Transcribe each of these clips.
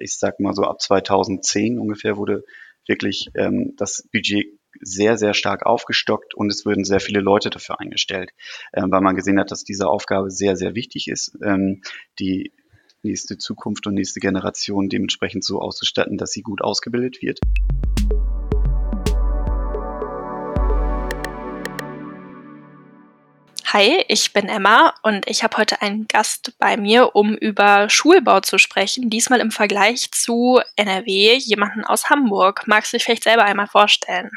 ich sag mal so ab 2010 ungefähr wurde wirklich ähm, das Budget sehr, sehr stark aufgestockt und es würden sehr viele Leute dafür eingestellt, äh, weil man gesehen hat, dass diese Aufgabe sehr, sehr wichtig ist, ähm, die nächste Zukunft und nächste Generation dementsprechend so auszustatten, dass sie gut ausgebildet wird. Hi, ich bin Emma und ich habe heute einen Gast bei mir, um über Schulbau zu sprechen. Diesmal im Vergleich zu NRW, jemanden aus Hamburg. Magst du dich vielleicht selber einmal vorstellen?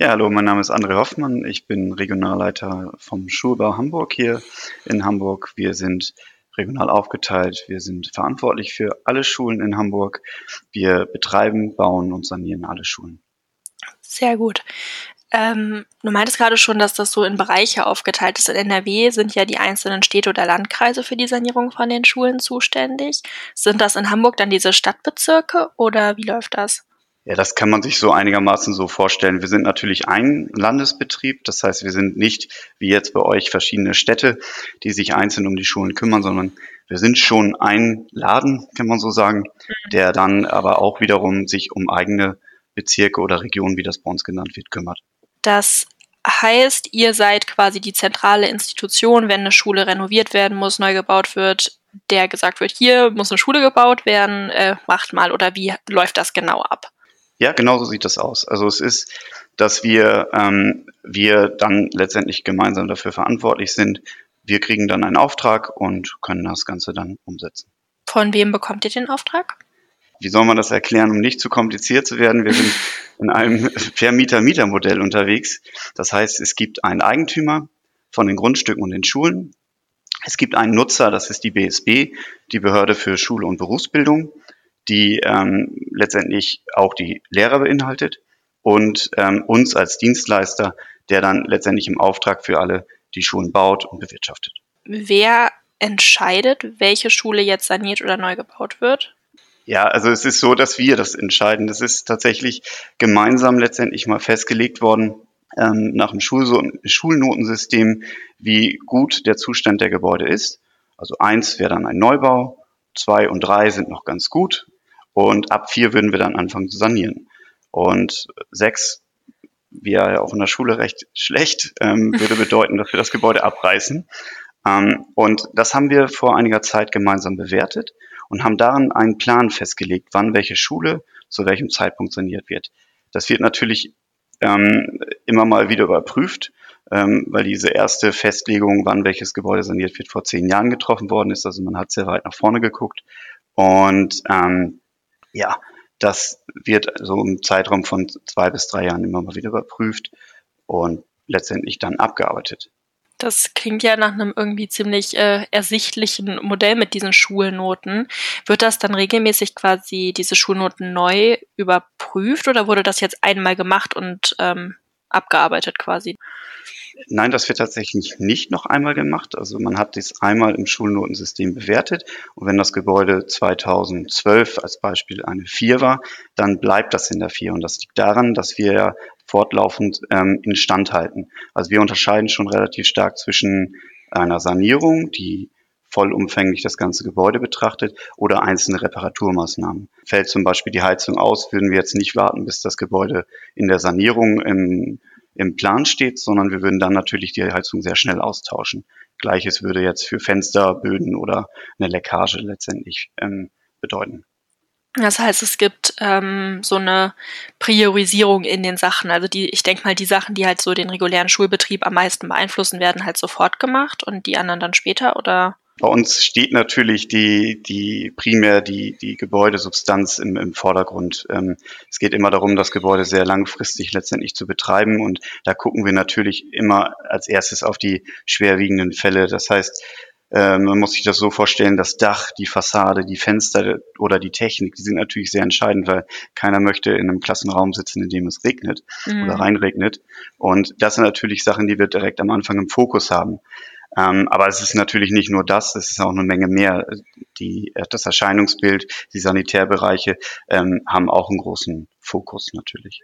Ja, hallo, mein Name ist André Hoffmann. Ich bin Regionalleiter vom Schulbau Hamburg hier in Hamburg. Wir sind regional aufgeteilt. Wir sind verantwortlich für alle Schulen in Hamburg. Wir betreiben, bauen und sanieren alle Schulen. Sehr gut. Ähm, du meintest gerade schon, dass das so in Bereiche aufgeteilt ist. In NRW sind ja die einzelnen Städte oder Landkreise für die Sanierung von den Schulen zuständig. Sind das in Hamburg dann diese Stadtbezirke oder wie läuft das? Ja, das kann man sich so einigermaßen so vorstellen. Wir sind natürlich ein Landesbetrieb. Das heißt, wir sind nicht wie jetzt bei euch verschiedene Städte, die sich einzeln um die Schulen kümmern, sondern wir sind schon ein Laden, kann man so sagen, mhm. der dann aber auch wiederum sich um eigene Bezirke oder Regionen, wie das bei uns genannt wird, kümmert. Das heißt, ihr seid quasi die zentrale Institution, wenn eine Schule renoviert werden muss, neu gebaut wird, der gesagt wird, hier muss eine Schule gebaut werden, äh, macht mal oder wie läuft das genau ab? Ja, genau so sieht das aus. Also es ist, dass wir, ähm, wir dann letztendlich gemeinsam dafür verantwortlich sind. Wir kriegen dann einen Auftrag und können das Ganze dann umsetzen. Von wem bekommt ihr den Auftrag? wie soll man das erklären, um nicht zu kompliziert zu werden? Wir sind in einem Vermieter-Mieter-Modell unterwegs. Das heißt, es gibt einen Eigentümer von den Grundstücken und den Schulen. Es gibt einen Nutzer, das ist die BSB, die Behörde für Schule und Berufsbildung, die ähm, letztendlich auch die Lehrer beinhaltet und ähm, uns als Dienstleister, der dann letztendlich im Auftrag für alle die Schulen baut und bewirtschaftet. Wer entscheidet, welche Schule jetzt saniert oder neu gebaut wird? Ja, also es ist so, dass wir das entscheiden. Das ist tatsächlich gemeinsam letztendlich mal festgelegt worden ähm, nach dem Schul Schulnotensystem, wie gut der Zustand der Gebäude ist. Also eins wäre dann ein Neubau, zwei und drei sind noch ganz gut und ab vier würden wir dann anfangen zu sanieren. Und sechs wäre ja auch in der Schule recht schlecht, ähm, würde bedeuten, dass wir das Gebäude abreißen. Ähm, und das haben wir vor einiger Zeit gemeinsam bewertet und haben darin einen Plan festgelegt, wann welche Schule zu welchem Zeitpunkt saniert wird. Das wird natürlich ähm, immer mal wieder überprüft, ähm, weil diese erste Festlegung, wann welches Gebäude saniert wird, vor zehn Jahren getroffen worden ist. Also man hat sehr weit nach vorne geguckt. Und ähm, ja, das wird so im Zeitraum von zwei bis drei Jahren immer mal wieder überprüft und letztendlich dann abgearbeitet. Das klingt ja nach einem irgendwie ziemlich äh, ersichtlichen Modell mit diesen Schulnoten. Wird das dann regelmäßig quasi diese Schulnoten neu überprüft oder wurde das jetzt einmal gemacht und ähm, abgearbeitet quasi? Nein, das wird tatsächlich nicht noch einmal gemacht. Also man hat dies einmal im Schulnotensystem bewertet und wenn das Gebäude 2012 als Beispiel eine 4 war, dann bleibt das in der 4 und das liegt daran, dass wir fortlaufend ähm, instand halten. Also wir unterscheiden schon relativ stark zwischen einer Sanierung, die vollumfänglich das ganze Gebäude betrachtet oder einzelne Reparaturmaßnahmen. Fällt zum Beispiel die Heizung aus, würden wir jetzt nicht warten, bis das Gebäude in der Sanierung im, im Plan steht, sondern wir würden dann natürlich die Heizung sehr schnell austauschen. Gleiches würde jetzt für Fensterböden oder eine Leckage letztendlich ähm, bedeuten. Das heißt, es gibt ähm, so eine Priorisierung in den Sachen. Also die, ich denke mal, die Sachen, die halt so den regulären Schulbetrieb am meisten beeinflussen, werden halt sofort gemacht und die anderen dann später, oder? Bei uns steht natürlich die, die primär die, die Gebäudesubstanz im, im Vordergrund. Ähm, es geht immer darum, das Gebäude sehr langfristig letztendlich zu betreiben und da gucken wir natürlich immer als erstes auf die schwerwiegenden Fälle. Das heißt, ähm, man muss sich das so vorstellen, das Dach, die Fassade, die Fenster oder die Technik, die sind natürlich sehr entscheidend, weil keiner möchte in einem Klassenraum sitzen, in dem es regnet mhm. oder reinregnet. Und das sind natürlich Sachen, die wir direkt am Anfang im Fokus haben. Ähm, aber es ist natürlich nicht nur das, es ist auch eine Menge mehr. Die, äh, das Erscheinungsbild, die Sanitärbereiche ähm, haben auch einen großen Fokus natürlich.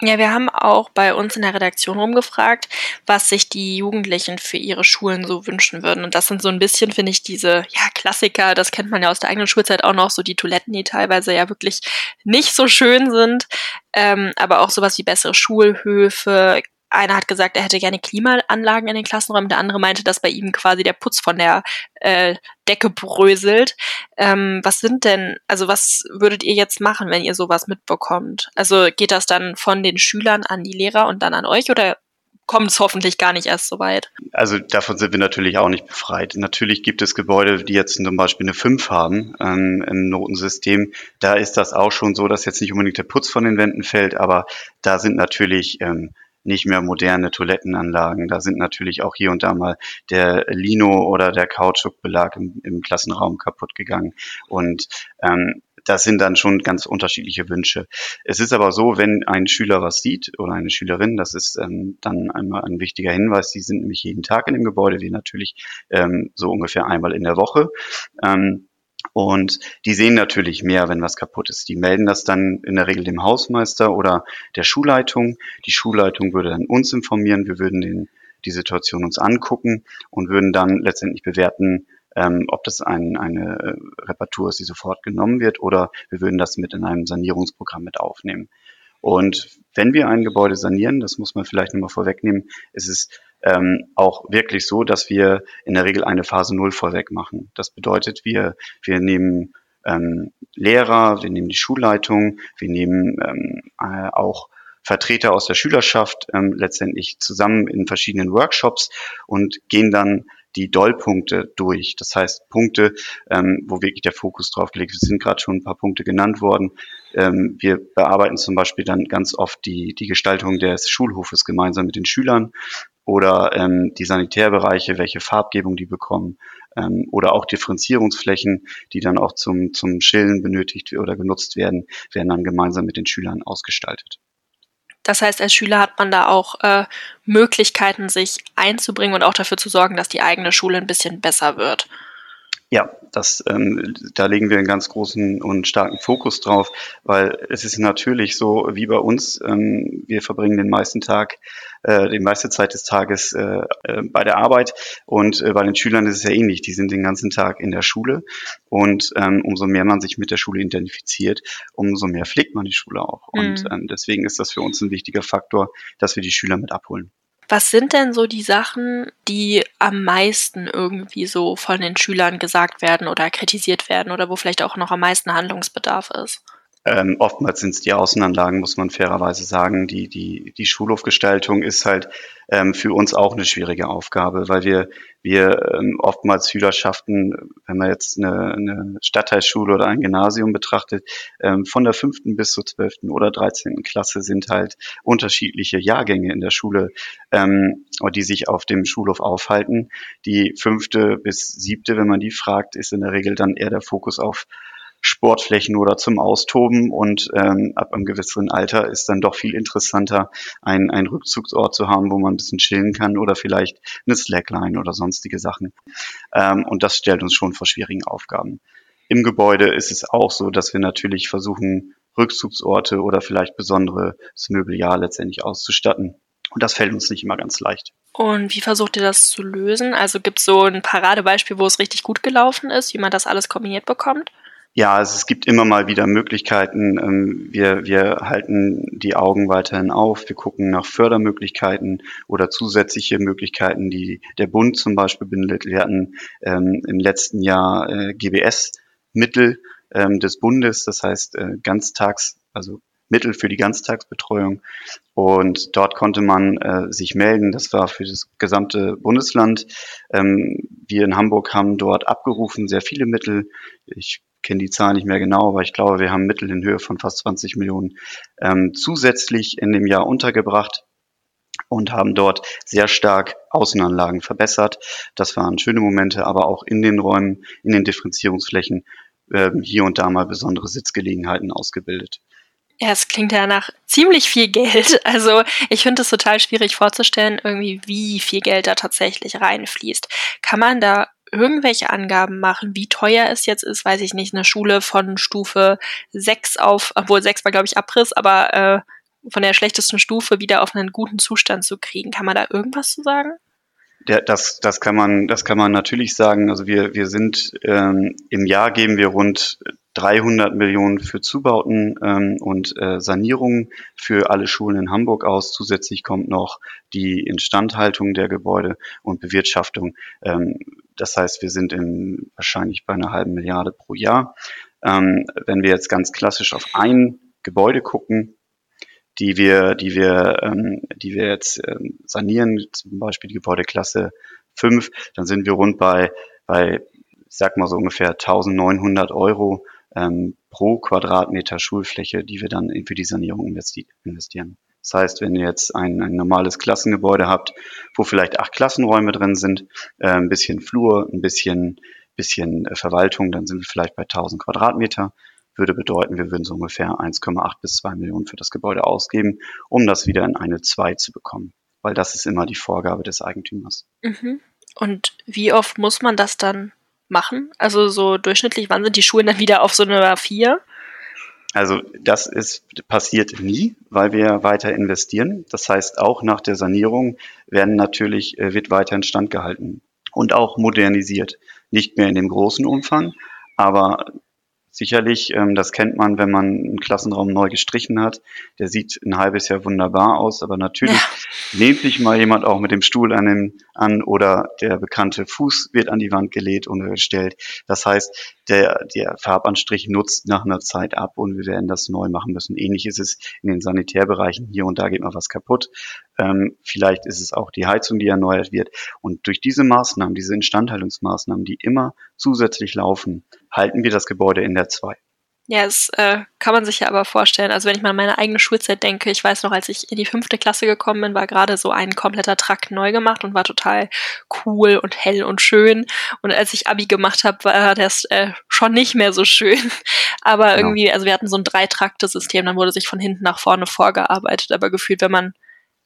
Ja, wir haben auch bei uns in der Redaktion rumgefragt, was sich die Jugendlichen für ihre Schulen so wünschen würden. Und das sind so ein bisschen, finde ich, diese ja, Klassiker, das kennt man ja aus der eigenen Schulzeit auch noch, so die Toiletten, die teilweise ja wirklich nicht so schön sind. Ähm, aber auch sowas wie bessere Schulhöfe, einer hat gesagt, er hätte gerne Klimaanlagen in den Klassenräumen, der andere meinte, dass bei ihm quasi der Putz von der äh, Decke bröselt. Ähm, was sind denn, also was würdet ihr jetzt machen, wenn ihr sowas mitbekommt? Also geht das dann von den Schülern an die Lehrer und dann an euch oder kommt es hoffentlich gar nicht erst so weit. Also davon sind wir natürlich auch nicht befreit. Natürlich gibt es Gebäude, die jetzt zum Beispiel eine 5 haben ähm, im Notensystem. Da ist das auch schon so, dass jetzt nicht unbedingt der Putz von den Wänden fällt, aber da sind natürlich ähm, nicht mehr moderne Toilettenanlagen. Da sind natürlich auch hier und da mal der Lino oder der Kautschukbelag im, im Klassenraum kaputt gegangen. Und ähm, das sind dann schon ganz unterschiedliche Wünsche. Es ist aber so, wenn ein Schüler was sieht oder eine Schülerin, das ist ähm, dann einmal ein wichtiger Hinweis, die sind nämlich jeden Tag in dem Gebäude, wie natürlich ähm, so ungefähr einmal in der Woche. Ähm, und die sehen natürlich mehr, wenn was kaputt ist. Die melden das dann in der Regel dem Hausmeister oder der Schulleitung. Die Schulleitung würde dann uns informieren. Wir würden den, die Situation uns angucken und würden dann letztendlich bewerten, ähm, ob das ein, eine äh, Reparatur ist, die sofort genommen wird, oder wir würden das mit in einem Sanierungsprogramm mit aufnehmen. Und wenn wir ein Gebäude sanieren, das muss man vielleicht nochmal vorwegnehmen, ist es ähm, auch wirklich so, dass wir in der Regel eine Phase Null vorweg machen. Das bedeutet, wir, wir nehmen ähm, Lehrer, wir nehmen die Schulleitung, wir nehmen ähm, äh, auch Vertreter aus der Schülerschaft ähm, letztendlich zusammen in verschiedenen Workshops und gehen dann die Dollpunkte durch. Das heißt Punkte, ähm, wo wirklich der Fokus drauf gelegt ist. Es sind gerade schon ein paar Punkte genannt worden. Ähm, wir bearbeiten zum Beispiel dann ganz oft die, die Gestaltung des Schulhofes gemeinsam mit den Schülern oder ähm, die Sanitärbereiche, welche Farbgebung die bekommen ähm, oder auch Differenzierungsflächen, die dann auch zum, zum Schillen benötigt oder genutzt werden, werden dann gemeinsam mit den Schülern ausgestaltet. Das heißt, als Schüler hat man da auch äh, Möglichkeiten, sich einzubringen und auch dafür zu sorgen, dass die eigene Schule ein bisschen besser wird. Ja, das, ähm, da legen wir einen ganz großen und starken Fokus drauf, weil es ist natürlich so wie bei uns, ähm, wir verbringen den meisten Tag, äh, die meiste Zeit des Tages äh, äh, bei der Arbeit und äh, bei den Schülern ist es ja ähnlich, die sind den ganzen Tag in der Schule und ähm, umso mehr man sich mit der Schule identifiziert, umso mehr pflegt man die Schule auch mhm. und ähm, deswegen ist das für uns ein wichtiger Faktor, dass wir die Schüler mit abholen. Was sind denn so die Sachen, die am meisten irgendwie so von den Schülern gesagt werden oder kritisiert werden oder wo vielleicht auch noch am meisten Handlungsbedarf ist? Ähm, oftmals sind es die Außenanlagen, muss man fairerweise sagen. Die, die, die Schulhofgestaltung ist halt ähm, für uns auch eine schwierige Aufgabe, weil wir, wir ähm, oftmals Schülerschaften, wenn man jetzt eine, eine Stadtteilschule oder ein Gymnasium betrachtet, ähm, von der fünften bis zur zwölften oder dreizehnten Klasse sind halt unterschiedliche Jahrgänge in der Schule, ähm, die sich auf dem Schulhof aufhalten. Die fünfte bis siebte, wenn man die fragt, ist in der Regel dann eher der Fokus auf Sportflächen oder zum Austoben und ähm, ab einem gewissen Alter ist dann doch viel interessanter, einen, einen Rückzugsort zu haben, wo man ein bisschen chillen kann oder vielleicht eine Slackline oder sonstige Sachen. Ähm, und das stellt uns schon vor schwierigen Aufgaben. Im Gebäude ist es auch so, dass wir natürlich versuchen, Rückzugsorte oder vielleicht besonderes Möbeljahr letztendlich auszustatten. Und das fällt uns nicht immer ganz leicht. Und wie versucht ihr das zu lösen? Also gibt es so ein Paradebeispiel, wo es richtig gut gelaufen ist, wie man das alles kombiniert bekommt? Ja, also es gibt immer mal wieder Möglichkeiten. Ähm, wir, wir halten die Augen weiterhin auf. Wir gucken nach Fördermöglichkeiten oder zusätzliche Möglichkeiten, die der Bund zum Beispiel bindet. Wir hatten ähm, im letzten Jahr äh, GBS-Mittel ähm, des Bundes, das heißt äh, Ganztags, also Mittel für die Ganztagsbetreuung. Und dort konnte man äh, sich melden. Das war für das gesamte Bundesland. Ähm, wir in Hamburg haben dort abgerufen sehr viele Mittel. Ich kenne die Zahl nicht mehr genau, aber ich glaube, wir haben Mittel in Höhe von fast 20 Millionen ähm, zusätzlich in dem Jahr untergebracht und haben dort sehr stark Außenanlagen verbessert. Das waren schöne Momente, aber auch in den Räumen, in den Differenzierungsflächen äh, hier und da mal besondere Sitzgelegenheiten ausgebildet. Ja, es klingt ja nach ziemlich viel Geld. Also ich finde es total schwierig vorzustellen, irgendwie wie viel Geld da tatsächlich reinfließt. Kann man da irgendwelche Angaben machen, wie teuer es jetzt ist, weiß ich nicht, eine Schule von Stufe 6 auf, obwohl 6 war glaube ich Abriss, aber äh, von der schlechtesten Stufe wieder auf einen guten Zustand zu kriegen. Kann man da irgendwas zu sagen? Ja, das, das kann man, das kann man natürlich sagen. Also wir, wir sind ähm, im Jahr geben wir rund 300 Millionen für Zubauten ähm, und äh, Sanierungen für alle Schulen in Hamburg aus. Zusätzlich kommt noch die Instandhaltung der Gebäude und Bewirtschaftung. Ähm, das heißt, wir sind in, wahrscheinlich bei einer halben Milliarde pro Jahr. Ähm, wenn wir jetzt ganz klassisch auf ein Gebäude gucken, die wir, die wir, ähm, die wir jetzt ähm, sanieren, zum Beispiel die Gebäudeklasse 5, dann sind wir rund bei, bei, ich sag mal so ungefähr 1900 Euro ähm, pro Quadratmeter Schulfläche, die wir dann für die Sanierung investi investieren. Das heißt, wenn ihr jetzt ein, ein normales Klassengebäude habt, wo vielleicht acht Klassenräume drin sind, äh, ein bisschen Flur, ein bisschen, bisschen äh, Verwaltung, dann sind wir vielleicht bei 1000 Quadratmeter würde bedeuten, wir würden so ungefähr 1,8 bis 2 Millionen für das Gebäude ausgeben, um das wieder in eine 2 zu bekommen. Weil das ist immer die Vorgabe des Eigentümers. Mhm. Und wie oft muss man das dann machen? Also so durchschnittlich, wann sind die Schulen dann wieder auf so einer 4? Also das ist passiert nie, weil wir weiter investieren. Das heißt, auch nach der Sanierung werden natürlich, äh, wird weiter in Stand gehalten und auch modernisiert. Nicht mehr in dem großen Umfang, aber Sicherlich, ähm, das kennt man, wenn man einen Klassenraum neu gestrichen hat. Der sieht ein halbes Jahr wunderbar aus, aber natürlich ja. lehnt sich mal jemand auch mit dem Stuhl an, dem, an oder der bekannte Fuß wird an die Wand gelegt und gestellt. Das heißt, der, der Farbanstrich nutzt nach einer Zeit ab und wir werden das neu machen müssen. Ähnlich ist es in den Sanitärbereichen. Hier und da geht mal was kaputt. Ähm, vielleicht ist es auch die Heizung, die erneuert wird. Und durch diese Maßnahmen, diese Instandhaltungsmaßnahmen, die immer zusätzlich laufen, halten wir das Gebäude in der 2. Ja, das äh, kann man sich ja aber vorstellen. Also wenn ich mal an meine eigene Schulzeit denke, ich weiß noch, als ich in die fünfte Klasse gekommen bin, war gerade so ein kompletter Trakt neu gemacht und war total cool und hell und schön. Und als ich Abi gemacht habe, war das äh, schon nicht mehr so schön. Aber genau. irgendwie, also wir hatten so ein Dreitrakte-System, dann wurde sich von hinten nach vorne vorgearbeitet. Aber gefühlt, wenn man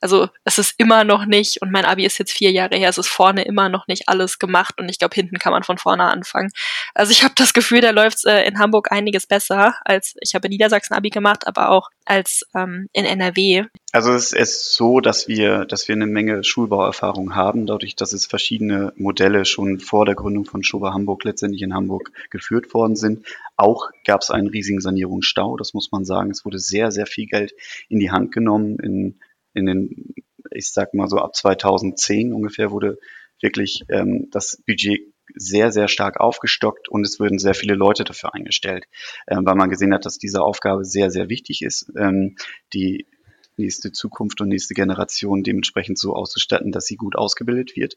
also es ist immer noch nicht, und mein Abi ist jetzt vier Jahre her, es ist vorne immer noch nicht alles gemacht und ich glaube, hinten kann man von vorne anfangen. Also ich habe das Gefühl, da läuft äh, in Hamburg einiges besser, als ich habe Niedersachsen Abi gemacht, aber auch als ähm, in NRW. Also es ist so, dass wir, dass wir eine Menge Schulbauerfahrung haben, dadurch, dass es verschiedene Modelle schon vor der Gründung von Schober Hamburg letztendlich in Hamburg geführt worden sind. Auch gab es einen riesigen Sanierungsstau, das muss man sagen. Es wurde sehr, sehr viel Geld in die Hand genommen in in den, ich sag mal so ab 2010 ungefähr wurde wirklich ähm, das Budget sehr, sehr stark aufgestockt und es würden sehr viele Leute dafür eingestellt, ähm, weil man gesehen hat, dass diese Aufgabe sehr, sehr wichtig ist, ähm, die nächste Zukunft und nächste Generation dementsprechend so auszustatten, dass sie gut ausgebildet wird.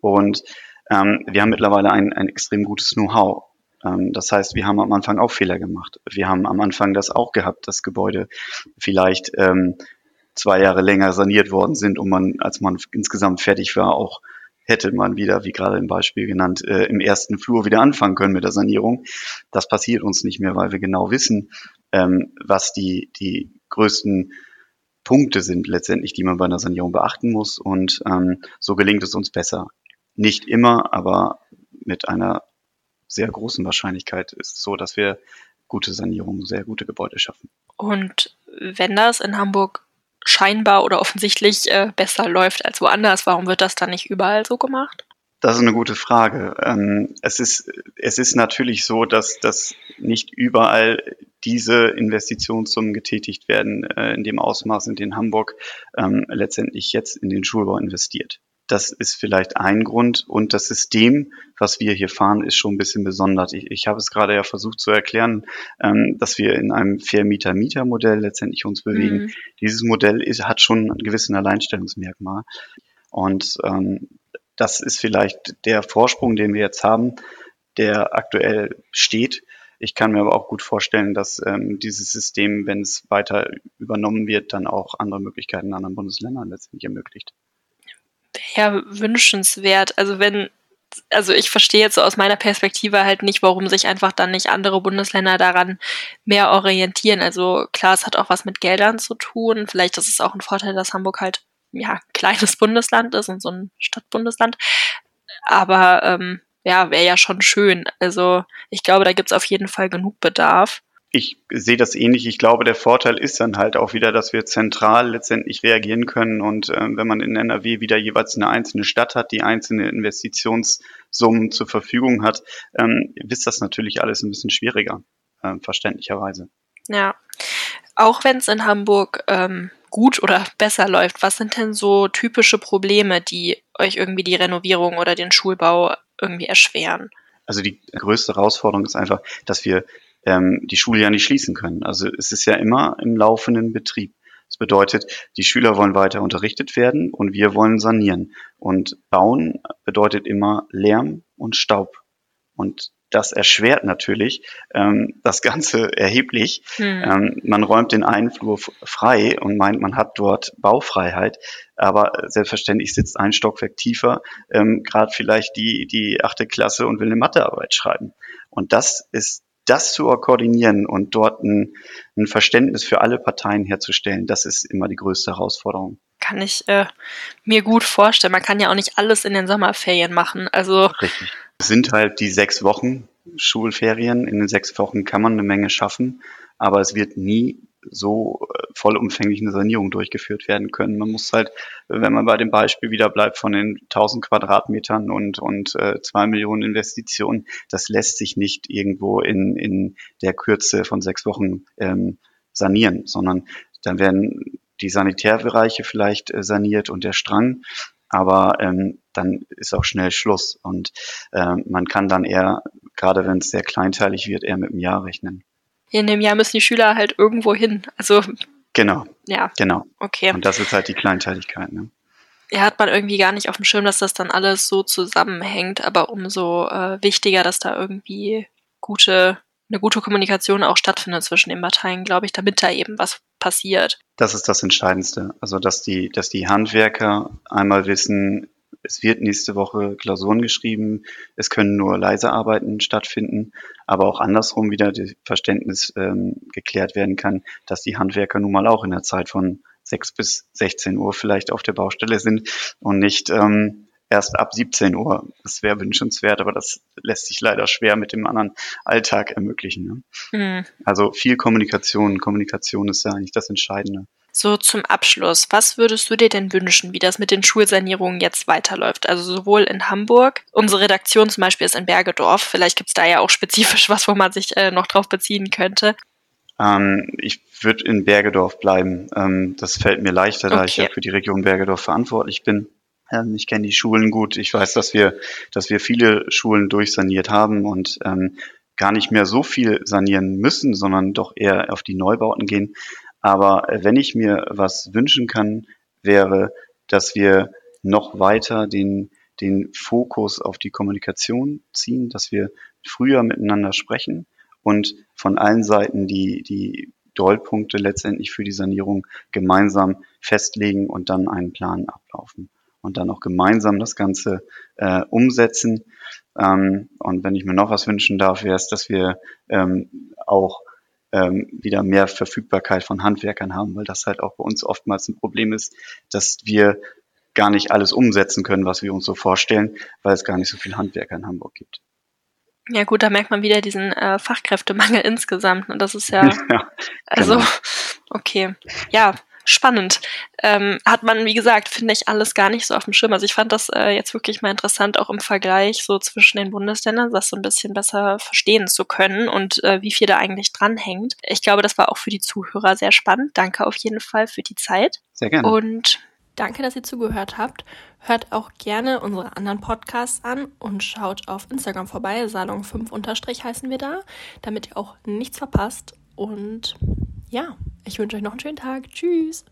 Und ähm, wir haben mittlerweile ein, ein extrem gutes Know-how. Ähm, das heißt, wir haben am Anfang auch Fehler gemacht. Wir haben am Anfang das auch gehabt, das Gebäude vielleicht ähm, zwei Jahre länger saniert worden sind und man, als man insgesamt fertig war, auch hätte man wieder, wie gerade im Beispiel genannt, äh, im ersten Flur wieder anfangen können mit der Sanierung. Das passiert uns nicht mehr, weil wir genau wissen, ähm, was die, die größten Punkte sind letztendlich, die man bei einer Sanierung beachten muss. Und ähm, so gelingt es uns besser. Nicht immer, aber mit einer sehr großen Wahrscheinlichkeit ist es so, dass wir gute Sanierungen, sehr gute Gebäude schaffen. Und wenn das in Hamburg scheinbar oder offensichtlich äh, besser läuft als woanders. Warum wird das dann nicht überall so gemacht? Das ist eine gute Frage. Ähm, es, ist, es ist natürlich so, dass, dass nicht überall diese Investitionssummen getätigt werden äh, in dem Ausmaß, in dem Hamburg ähm, letztendlich jetzt in den Schulbau investiert. Das ist vielleicht ein Grund. Und das System, was wir hier fahren, ist schon ein bisschen besonders. Ich, ich habe es gerade ja versucht zu erklären, ähm, dass wir in einem Vermieter-Mieter-Modell letztendlich uns bewegen. Mhm. Dieses Modell ist, hat schon einen gewissen Alleinstellungsmerkmal. Und ähm, das ist vielleicht der Vorsprung, den wir jetzt haben, der aktuell steht. Ich kann mir aber auch gut vorstellen, dass ähm, dieses System, wenn es weiter übernommen wird, dann auch andere Möglichkeiten in anderen Bundesländern letztendlich ermöglicht ja wünschenswert. Also wenn, also ich verstehe jetzt so aus meiner Perspektive halt nicht, warum sich einfach dann nicht andere Bundesländer daran mehr orientieren. Also klar, es hat auch was mit Geldern zu tun. Vielleicht ist es auch ein Vorteil, dass Hamburg halt ja ein kleines Bundesland ist und so ein Stadtbundesland. Aber ähm, ja, wäre ja schon schön. Also ich glaube, da gibt es auf jeden Fall genug Bedarf. Ich sehe das ähnlich. Ich glaube, der Vorteil ist dann halt auch wieder, dass wir zentral letztendlich reagieren können. Und äh, wenn man in NRW wieder jeweils eine einzelne Stadt hat, die einzelne Investitionssummen zur Verfügung hat, ähm, ist das natürlich alles ein bisschen schwieriger, äh, verständlicherweise. Ja, auch wenn es in Hamburg ähm, gut oder besser läuft, was sind denn so typische Probleme, die euch irgendwie die Renovierung oder den Schulbau irgendwie erschweren? Also die größte Herausforderung ist einfach, dass wir ähm, die Schule ja nicht schließen können. Also es ist ja immer im laufenden Betrieb. Das bedeutet, die Schüler wollen weiter unterrichtet werden und wir wollen sanieren. Und bauen bedeutet immer Lärm und Staub. Und das erschwert natürlich ähm, das Ganze erheblich. Hm. Ähm, man räumt den einen Flur frei und meint, man hat dort Baufreiheit, aber selbstverständlich sitzt ein Stockwerk tiefer, ähm, gerade vielleicht die, die achte Klasse und will eine Mathearbeit schreiben. Und das ist das zu koordinieren und dort ein, ein Verständnis für alle Parteien herzustellen, das ist immer die größte Herausforderung kann ich äh, mir gut vorstellen. Man kann ja auch nicht alles in den Sommerferien machen. Also Richtig. Es sind halt die sechs Wochen Schulferien. In den sechs Wochen kann man eine Menge schaffen, aber es wird nie so äh, vollumfänglich eine Sanierung durchgeführt werden können. Man muss halt, wenn man bei dem Beispiel wieder bleibt von den 1000 Quadratmetern und, und äh, 2 Millionen Investitionen, das lässt sich nicht irgendwo in, in der Kürze von sechs Wochen ähm, sanieren, sondern dann werden die Sanitärbereiche vielleicht äh, saniert und der Strang aber ähm, dann ist auch schnell Schluss und äh, man kann dann eher, gerade wenn es sehr kleinteilig wird, eher mit einem Jahr rechnen. In dem Jahr müssen die Schüler halt irgendwo hin. Also genau. Ja. Genau. Okay. Und das ist halt die Kleinteiligkeit. Ne? Ja, hat man irgendwie gar nicht auf dem Schirm, dass das dann alles so zusammenhängt, aber umso äh, wichtiger, dass da irgendwie gute eine gute Kommunikation auch stattfindet zwischen den Parteien, glaube ich, damit da eben was passiert. Das ist das Entscheidendste. Also, dass die, dass die Handwerker einmal wissen, es wird nächste Woche Klausuren geschrieben, es können nur leise Arbeiten stattfinden, aber auch andersrum wieder das Verständnis ähm, geklärt werden kann, dass die Handwerker nun mal auch in der Zeit von 6 bis 16 Uhr vielleicht auf der Baustelle sind und nicht ähm, erst ab 17 Uhr. Das wäre wünschenswert, aber das lässt sich leider schwer mit dem anderen Alltag ermöglichen. Ne? Mhm. Also viel Kommunikation. Kommunikation ist ja eigentlich das Entscheidende. So zum Abschluss, was würdest du dir denn wünschen, wie das mit den Schulsanierungen jetzt weiterläuft? Also sowohl in Hamburg, unsere Redaktion zum Beispiel ist in Bergedorf, vielleicht gibt es da ja auch spezifisch was, wo man sich äh, noch drauf beziehen könnte. Ähm, ich würde in Bergedorf bleiben. Ähm, das fällt mir leichter, okay. da ich ja für die Region Bergedorf verantwortlich bin. Ähm, ich kenne die Schulen gut. Ich weiß, dass wir, dass wir viele Schulen durchsaniert haben und ähm, gar nicht mehr so viel sanieren müssen, sondern doch eher auf die Neubauten gehen. Aber wenn ich mir was wünschen kann, wäre, dass wir noch weiter den, den Fokus auf die Kommunikation ziehen, dass wir früher miteinander sprechen und von allen Seiten die, die Dollpunkte letztendlich für die Sanierung gemeinsam festlegen und dann einen Plan ablaufen und dann auch gemeinsam das Ganze äh, umsetzen. Ähm, und wenn ich mir noch was wünschen darf, wäre es, dass wir ähm, auch ähm, wieder mehr Verfügbarkeit von Handwerkern haben, weil das halt auch bei uns oftmals ein Problem ist, dass wir gar nicht alles umsetzen können, was wir uns so vorstellen, weil es gar nicht so viel Handwerker in Hamburg gibt. Ja gut, da merkt man wieder diesen äh, Fachkräftemangel insgesamt. Und das ist ja, ja also genau. okay, ja, spannend. Ähm, hat man, wie gesagt, finde ich alles gar nicht so auf dem Schirm. Also ich fand das äh, jetzt wirklich mal interessant, auch im Vergleich so zwischen den Bundesländern, das so ein bisschen besser verstehen zu können und äh, wie viel da eigentlich dranhängt. Ich glaube, das war auch für die Zuhörer sehr spannend. Danke auf jeden Fall für die Zeit. Sehr gerne. Und Danke, dass ihr zugehört habt. Hört auch gerne unsere anderen Podcasts an und schaut auf Instagram vorbei. Salon5 unterstrich heißen wir da, damit ihr auch nichts verpasst. Und ja, ich wünsche euch noch einen schönen Tag. Tschüss.